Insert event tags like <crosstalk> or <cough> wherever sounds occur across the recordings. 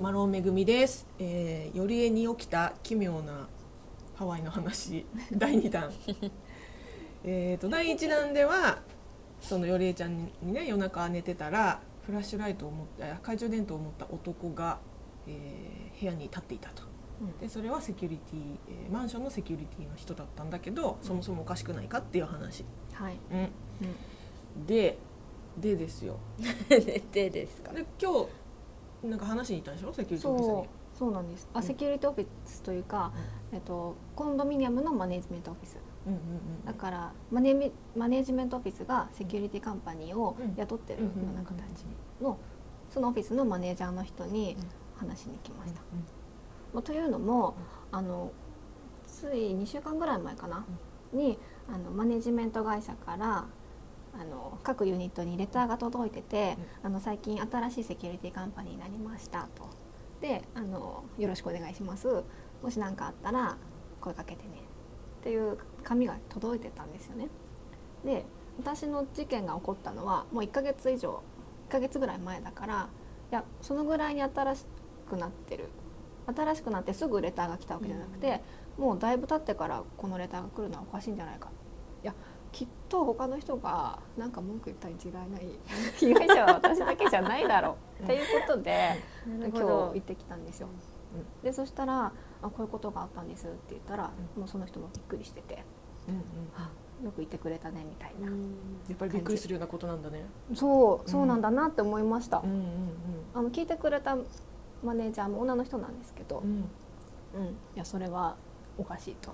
マロンめぐみです。えー、よりえに起きた奇妙なハワイの話 <laughs> 第二弾。えっと第一弾ではそのよりえちゃんにね夜中寝てたらフラッシュライトを持った懐中電灯を持った男が、えー部屋に立っていたと。でそれはセキュリティ、えーマンションのセキュリティの人だったんだけどそもそもおかしくないかっていう話。はい。うん、ででですよ。<laughs> でですか。で今日なんか話しに行ったんでしょ？セキュリティオフィスに。そう。そうなんです。あ、うん。セキュリティオフィスというか、えっとコンドミニアムのマネジメントオフィス。うんうんうんだからマネミマネジメントオフィスがセキュリティカンパニーをうん。雇ってるような形うんのそのオフィスのマネージャーの人に話しに来ました。まあというのも、あのつい2週間ぐらい前かな、にあのマネジメント会社からあの各ユニットにレターが届いてて、あの最近新しいセキュリティカンパニーになりましたと。であのよろしくお願いします。もし何かあったら声かけてね。っていう紙が届いてたんですよね。で私の事件が起こったのはもう1ヶ月以上1ヶ月ぐらい前だからいやそのぐらいに新しくなってる。新しくなってすぐレターが来たわけじゃなくて、もうだいぶ経ってからこのレターが来るのはおかしいんじゃないか。いやきっと他の人がなんか文句言ったに違いない被害者は私だけじゃないだろう <laughs> っていうことでな今日行ってきたんですよ。うでそしたらあこういうことがあったんですって言ったら、もうその人もびっくりしててうんうん。よく言ってくれたねみたいな、やっぱりびっくりするようなことなんだね。そうそうなんだなって思いました、うんうんあの聞いてくれたマネージャーも女の人なんですけど、うんうん。うん、いやそれはおかしいと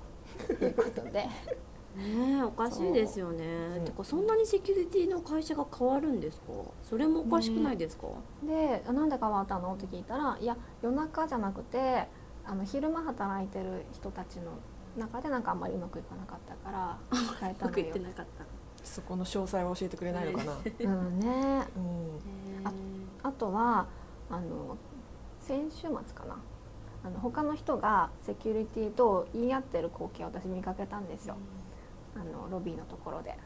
いうことで <laughs> ねえおかしいですよね。そう。てかそんなにセキュリティの会社が変わるんですか？それもおかしくないですか、であなんで変わったの？って聞いたらいや夜中じゃなくてあの昼間働いてる人たちの中でなんかあんまりうまくいかなかったから変えたうまくいのよってなかった。そこの詳細を教えてくれないのかな？<laughs> うんね。うん。ああとはあの先週末かな。あの他の人がセキュリティと言い合ってる光景を私見かけたんですよあのロビーのところで。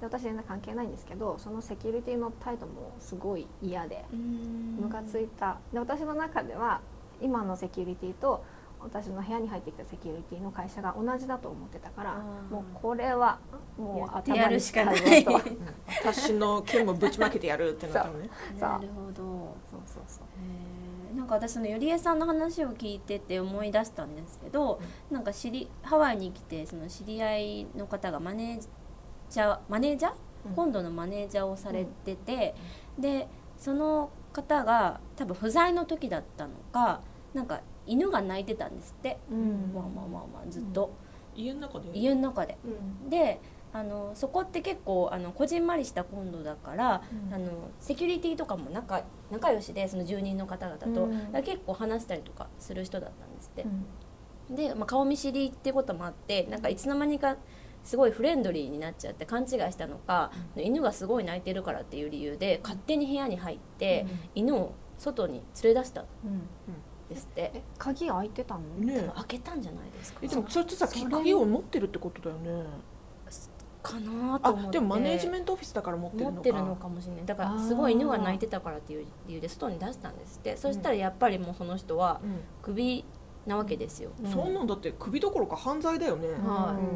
で私全然関係ないんですけどそのセキュリティの態度もすごい嫌で。ムカついた。で私の中では今のセキュリティと私の部屋に入ってきたセキュリティの会社が同じだと思ってたからもうこれはもうやってやる頭にしかない。使うぞと。私の剣もぶちまけてやるってなったのね。<laughs> なるほど。そうそうそう。なんか私そのよりえさんの話を聞いてて思い出したんですけど、なんか知りハワイに来てその知り合いの方がマネージャーマネージャー、うん。今度のマネージャーをされてて、でその方が多分不在の時だったのかなんか犬が鳴いてたんですって、うん。まあまあまあまあずっと、家の中で？家の中で。うん。であのそこって結構あのこじんまりしたコンドだから、うん。あのセキュリティとかも仲仲良しでその住人の方々と、結構話したりとかする人だったんですって。う、ん。で、まあ、顔見知りってこともあってなんかいつの間にかすごいフレンドリーになっちゃって勘違いしたのか、犬がすごい鳴いてるからっていう理由で勝手に部屋に入って、犬を外に連れ出したん。うんですって、え鍵開いてたの？ね開けたんじゃないですか？えでもそれってさ鍵を持ってるってことだよね。かなと思って。あでもマネージメントオフィスだから持ってるのか。持ってるのかもしれない。だからすごい犬が鳴いてたからっていう理由で外に出したんですって。そしたらやっぱりもうその人はうん。クビなわけですよ、うん。そんなんだって首どころか犯罪だよね。はうん。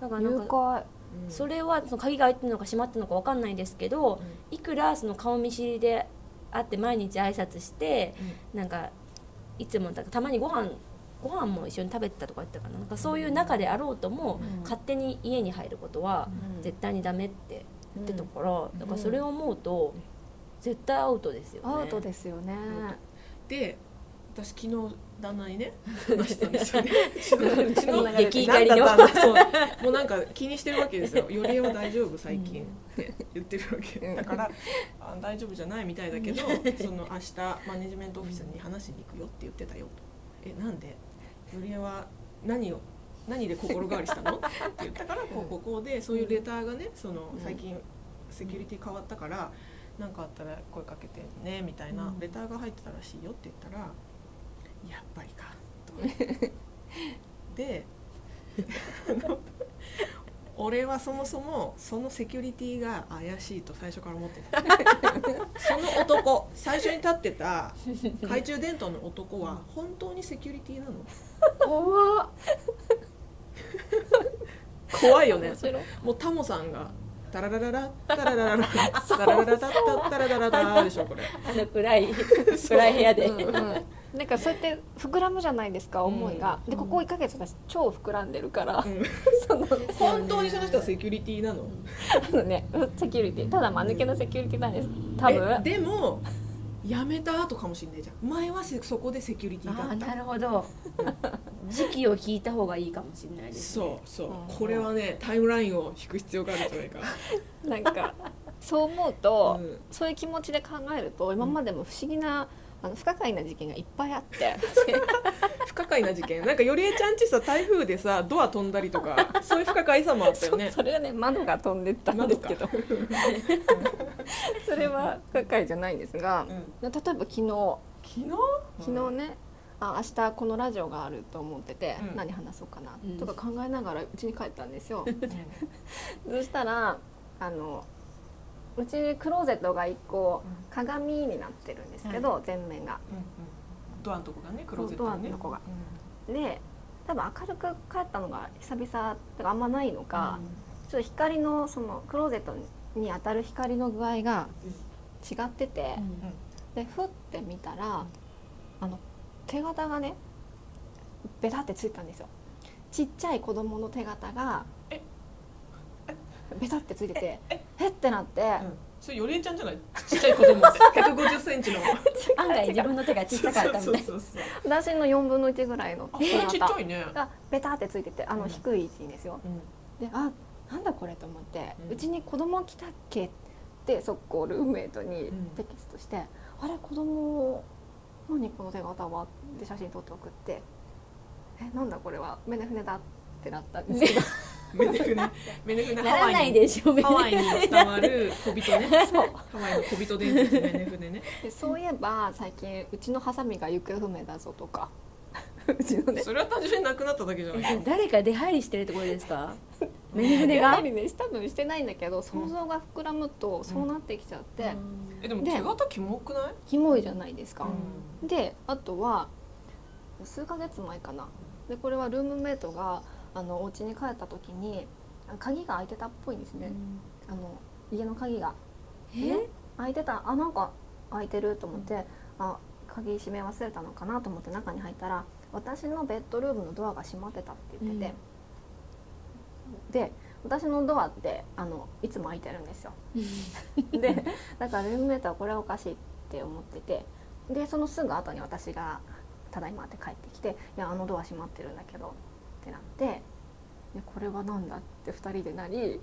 誘だからなんかそれはその鍵が開いてるのか閉まってるのか分かんないですけどいくらその顔見知りで会って毎日挨拶してなんかいつもだたまにご飯ご飯も一緒に食べてたとか言ってたかな。なんかそういう中であろうとも、うん。勝手に家に入ることはうん。絶対にダメって言ってたから、ん。だからそれを思うと絶対アウトですよね。アウトですよね。で私昨日旦那にね <laughs> 話したんですよね。<laughs> うちの激怒りの。そう。もうなんか気にしてるわけですよ「よりえは大丈夫最近」って言ってるわけ。だからあ大丈夫じゃないみたいだけどその明日マネジメントオフィスに話しに行くよって言ってたよと「えなんで？よりえは何を何で心変わりしたの?」って言ったからこうこうこうでそういうレターがねその最近セキュリティ変わったから何かあったら声かけてねみたいなレターが入ってたらしいよって言ったら「やっぱりか」と。で俺はそもそもそのセキュリティが怪しいと最初から思ってた。その男最初に立ってた懐中電灯の男は本当にセキュリティなの。怖っ。怖いよね。もうタモさんがタララララタララララ <laughs> タラララタタタラララタでしょこれ。あの暗い暗い部屋で、うんうんなんかそうやって膨らむじゃないですか思いが、うん。でここ1ヶ月私超膨らんでるから、うん。その。本当にその人はセキュリティなの？あのねセキュリティ。ただ間抜けのセキュリティなんです。多え分でも辞めた後かもしれないじゃん。前はそこでセキュリティだった。なるほど。時期を聞いた方がいいかもしれないですね。そうそう、うん。これはねタイムラインを引く必要があるんじゃないか、なんかそう思うと、うん。そういう気持ちで考えると今までも不思議なあの不可解な事件がいっぱいあって。<laughs> 不可解な事件。なんかよりえちゃんちさ台風でさドア飛んだりとかそういう不可解さもあったよね。<laughs> それはね窓が飛んでったんですけど。<laughs> それは不可解じゃないんですが、うん。例えば昨日。昨日？昨日ね、あ明日このラジオがあると思ってて、うん。何話そうかなうん。とか考えながら家に帰ったんですよ、そしたらあのうちクローゼットが一個鏡になってるんですけど、全面が。うんうんドアのとこがねクローゼットドアのとこが。で多分明るく帰ったのが久々とかあんまないのか、ちょっと光のそのクローゼットに当たる光の具合が違ってて、でふって見たらあの手形がねベタってついたんですよ。ちっちゃい子供の手形がえベタってついててえってなって、うん。それよりえちゃんじゃない？ちっちゃい子供。って150センチの。案外自分の手が小さかったみたい。私の4分の1ぐらいの。あちっちゃ形いね。がベタってついててあのうん。低い位置にですよ、うん。であなんだこれと思って、ううんちに子供来たっけって速攻ルームメイトにうん。テキストして「あれ子供何この手形は?」って写真撮って送って「えなんだこれは？メネ船だ」ってなったんですけど、メネフネメネフネならないハワイに。でしょハワイに伝わる小人ね。ハワイの小人伝説メネフネね。でそういえば最近うちのハサミが行方不明だぞとか。<laughs> うちのね。それは単純になくなっただけじゃない？え誰か出入りしてるってことですか？<laughs> メニね船がね多分してないんだけど想像が膨らむとそうなってきちゃって、えでもで手形キモくない？キモいじゃないですか、うであとは数ヶ月前かな。でこれはルームメイトがあのお家に帰った時にあ鍵が開いてたっぽいんですね、あの家の鍵が。え？開いてた。あなんか開いてると思って、あ鍵閉め忘れたのかなと思って中に入ったら私のベッドルームのドアが閉まってたって言ってて、で私のドアってあのいつも開いてるんですよ。でだからルームメイトはこれはおかしいって思っててでそのすぐ後に私が「ただいま」って帰ってきて「いやあのドア閉まってるんだけど」ってなってでこれは何だって2人でなり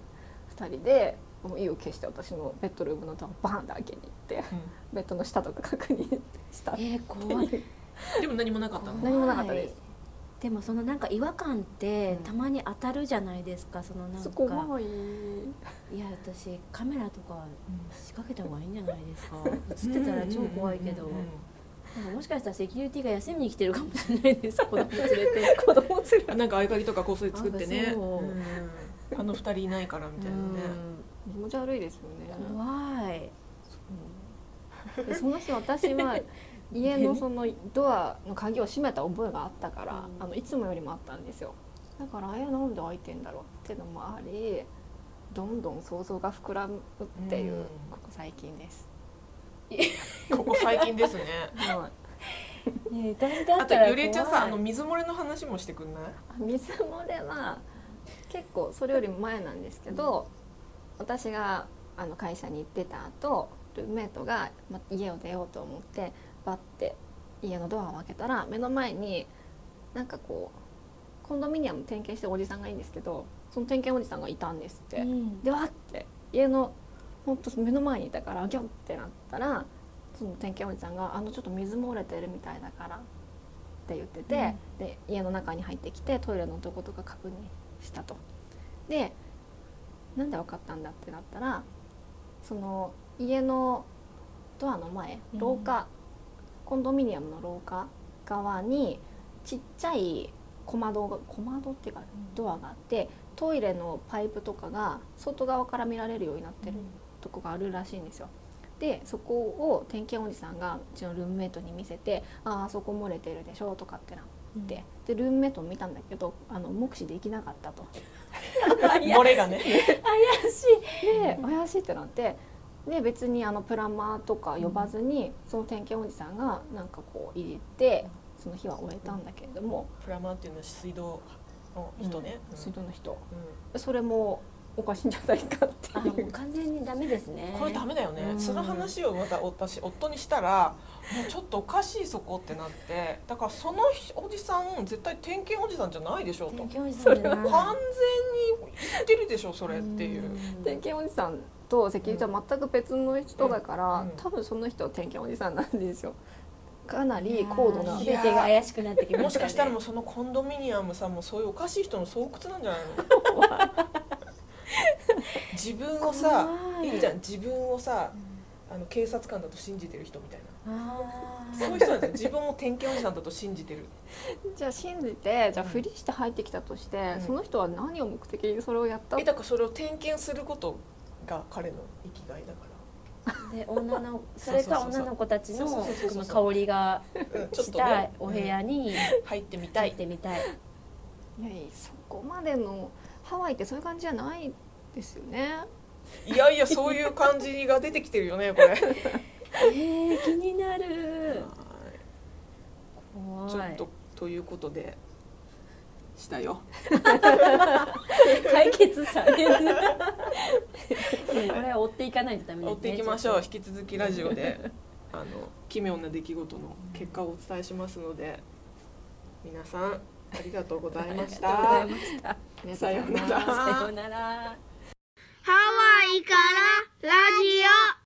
2人でもう意を決して私のベッドルームのドアをバーンって開けに行ってベッドの下とか確認したえー、怖い。でも何もなかったの？何もなかったです。でもそのなんか違和感ってうん。たまに当たるじゃないですかそのなんそかこい。いや私カメラとか仕掛けた方がいいんじゃないですか。<laughs> 映ってたら超怖いけど。うんうんうんなんかもしかしたらセキュリティが休みに来てるかもしれない <laughs> です子供連れて。子供連れうんなんか合鍵とかこっそり作ってね。あそう。うんあの二人いないからみたいなね。気持ち悪いですよね。怖い。でその日私は <laughs> 家のそのドアの鍵を閉めた覚えがあったから、うん。あのいつもよりもあったんですよ。だからえなんで開いてんだろうっていうのもありどんどん想像が膨らむっていう、うん。ここ最近です、ここ最近ですね。はい。ね私だあとゆりえちゃんさあの水漏れの話もしてくんない？水漏れは結構それよりも前なんですけど、私があの会社に行ってた後ルームメイトが、ま、家を出ようと思ってバッて家のドアを開けたら目の前になんかこうコンドミニアム点検してるおじさんがいいんですけどその点検おじさんがいたんですって。うん。でわって家のほんと目の前にいたからギョンってなったらその点検おじさんが「あのちょっと水漏れてるみたいだから」って言ってて、で家の中に入ってきてトイレのどことか確認したと。でなんで分かったんだってなったらその家のドアの前廊下、コンドミニアムの廊下側にちっちゃい小窓が小窓っていうかドアがあってトイレのパイプとかが外側から見られるようになってるとこがあるらしいんですよでそこを点検おじさんがうちのルームメイトに見せて「ああそこ漏れてるでしょ」とかってなって、でルームメイトも見たんだけどあの目視できなかったと。<laughs> 漏れがね。怪しい。で怪しいってなってで別にあのプランマーとか呼ばずに、その点検おじさんがなんかこう入れてその日は終えたんだけれども、プラマーっていうのは水道の人ね、うん。水道の人。うん。それもおかしいんじゃないかっていう。う完全にダメですね。これダメだよね、うん。その話をまた私夫にしたらもうちょっとおかしいそこってなってだからそのおじさん絶対点検おじさんじゃないでしょと。点検完全に言ってるでしょそれっていう、点検おじさんと関口は全く別の人だから、うん。多分その人は点検おじさんなんですよ。かなり高度な。す全てが怪しくなってきましたね。もしかしたらもうそのコンドミニアムさんもそういうおかしい人の巣窟なんじゃないの？<laughs> 自分をさ怖い。いいじゃん。自分をさあの警察官だと信じてる人みたいな。そういう人なんですよ。自分を点検おじさんだと信じてる。<laughs> じゃあ信じてじゃあふりして入ってきたとして、うん。その人は何を目的にそれをやった？えだからそれを点検することが彼の生きがいだかで <laughs> 女のそれか女の子たちの香りがしたお部屋にうん。入ってみたい。入ってみたい。いやいやそこまでのハワイってそういう感じじゃないですよね。いやいやそういう感じが出てきてるよねこれ。はいえー、気になる。ちょっとということで。したよ。解決される。これは追っていかないとダメですね。追っていきましょう。ち引き続きラジオで。あの奇妙な出来事の結果をお伝えしますので。皆さんありがとうございました。さようなら。さようならハワイからラジオ。